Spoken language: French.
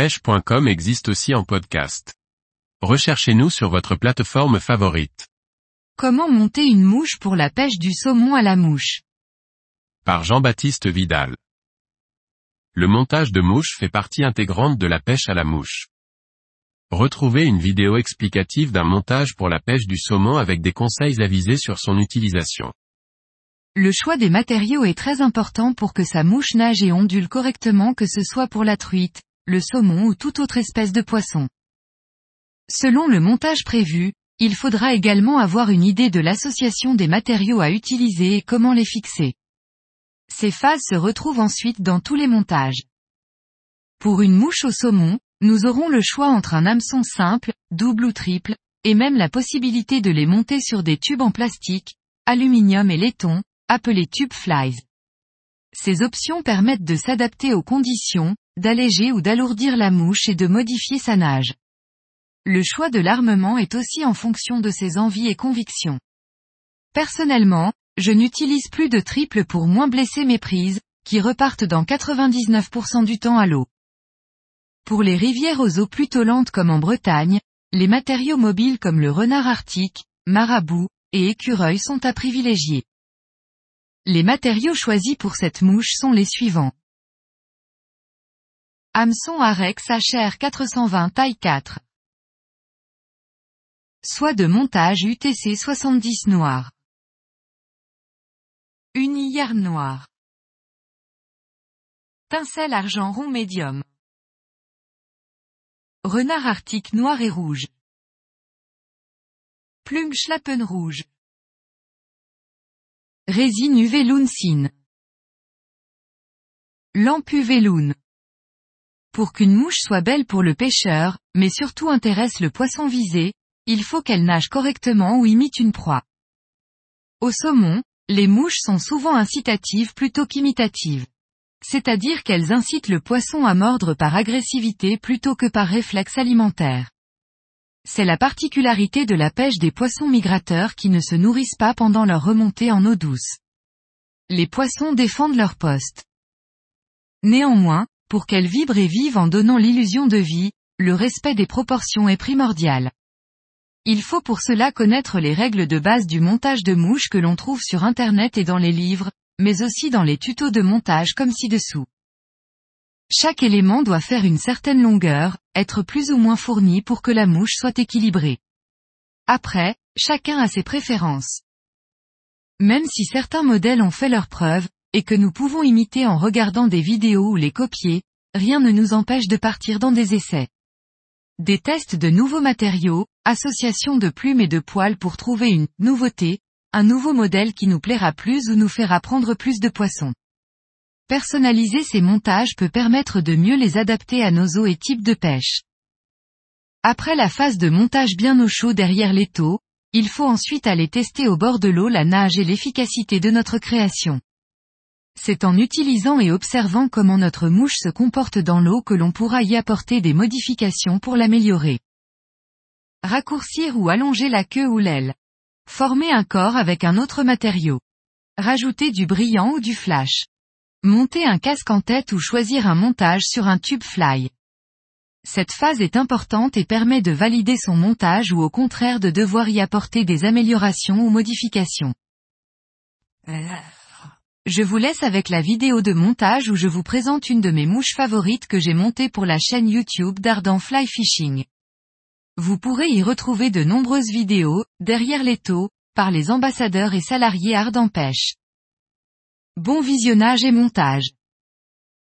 pêche.com existe aussi en podcast. Recherchez-nous sur votre plateforme favorite. Comment monter une mouche pour la pêche du saumon à la mouche? Par Jean-Baptiste Vidal. Le montage de mouche fait partie intégrante de la pêche à la mouche. Retrouvez une vidéo explicative d'un montage pour la pêche du saumon avec des conseils avisés sur son utilisation. Le choix des matériaux est très important pour que sa mouche nage et ondule correctement que ce soit pour la truite, le saumon ou toute autre espèce de poisson. Selon le montage prévu, il faudra également avoir une idée de l'association des matériaux à utiliser et comment les fixer. Ces phases se retrouvent ensuite dans tous les montages. Pour une mouche au saumon, nous aurons le choix entre un hameçon simple, double ou triple, et même la possibilité de les monter sur des tubes en plastique, aluminium et laiton, appelés tube flies. Ces options permettent de s'adapter aux conditions, d'alléger ou d'alourdir la mouche et de modifier sa nage. Le choix de l'armement est aussi en fonction de ses envies et convictions. Personnellement, je n'utilise plus de triple pour moins blesser mes prises, qui repartent dans 99% du temps à l'eau. Pour les rivières aux eaux plutôt lentes comme en Bretagne, les matériaux mobiles comme le renard arctique, marabout, et écureuil sont à privilégier. Les matériaux choisis pour cette mouche sont les suivants. Hameçon Arex HR 420 taille 4. Soit de montage UTC 70 noir. Uniyard noir. Tincelle argent rond médium. Renard arctique noir et rouge. Plume schlappen rouge. Résine UV Lunsin. Lampe UV. Pour qu'une mouche soit belle pour le pêcheur, mais surtout intéresse le poisson visé, il faut qu'elle nage correctement ou imite une proie. Au saumon, les mouches sont souvent incitatives plutôt qu'imitatives. C'est-à-dire qu'elles incitent le poisson à mordre par agressivité plutôt que par réflexe alimentaire. C'est la particularité de la pêche des poissons migrateurs qui ne se nourrissent pas pendant leur remontée en eau douce. Les poissons défendent leur poste. Néanmoins, pour qu'elles vibrent et vivent en donnant l'illusion de vie, le respect des proportions est primordial. Il faut pour cela connaître les règles de base du montage de mouches que l'on trouve sur Internet et dans les livres, mais aussi dans les tutos de montage comme ci-dessous. Chaque élément doit faire une certaine longueur, être plus ou moins fourni pour que la mouche soit équilibrée. Après, chacun a ses préférences. Même si certains modèles ont fait leurs preuves, et que nous pouvons imiter en regardant des vidéos ou les copier, rien ne nous empêche de partir dans des essais. Des tests de nouveaux matériaux, association de plumes et de poils pour trouver une nouveauté, un nouveau modèle qui nous plaira plus ou nous fera prendre plus de poissons. Personnaliser ces montages peut permettre de mieux les adapter à nos eaux et types de pêche. Après la phase de montage bien au chaud derrière l'étau, il faut ensuite aller tester au bord de l'eau la nage et l'efficacité de notre création. C'est en utilisant et observant comment notre mouche se comporte dans l'eau que l'on pourra y apporter des modifications pour l'améliorer. Raccourcir ou allonger la queue ou l'aile. Former un corps avec un autre matériau. Rajouter du brillant ou du flash. Monter un casque en tête ou choisir un montage sur un tube fly. Cette phase est importante et permet de valider son montage ou au contraire de devoir y apporter des améliorations ou modifications. Je vous laisse avec la vidéo de montage où je vous présente une de mes mouches favorites que j'ai montée pour la chaîne YouTube d'Ardent Fly Fishing. Vous pourrez y retrouver de nombreuses vidéos, derrière les taux, par les ambassadeurs et salariés Ardent Pêche. Bon visionnage et montage.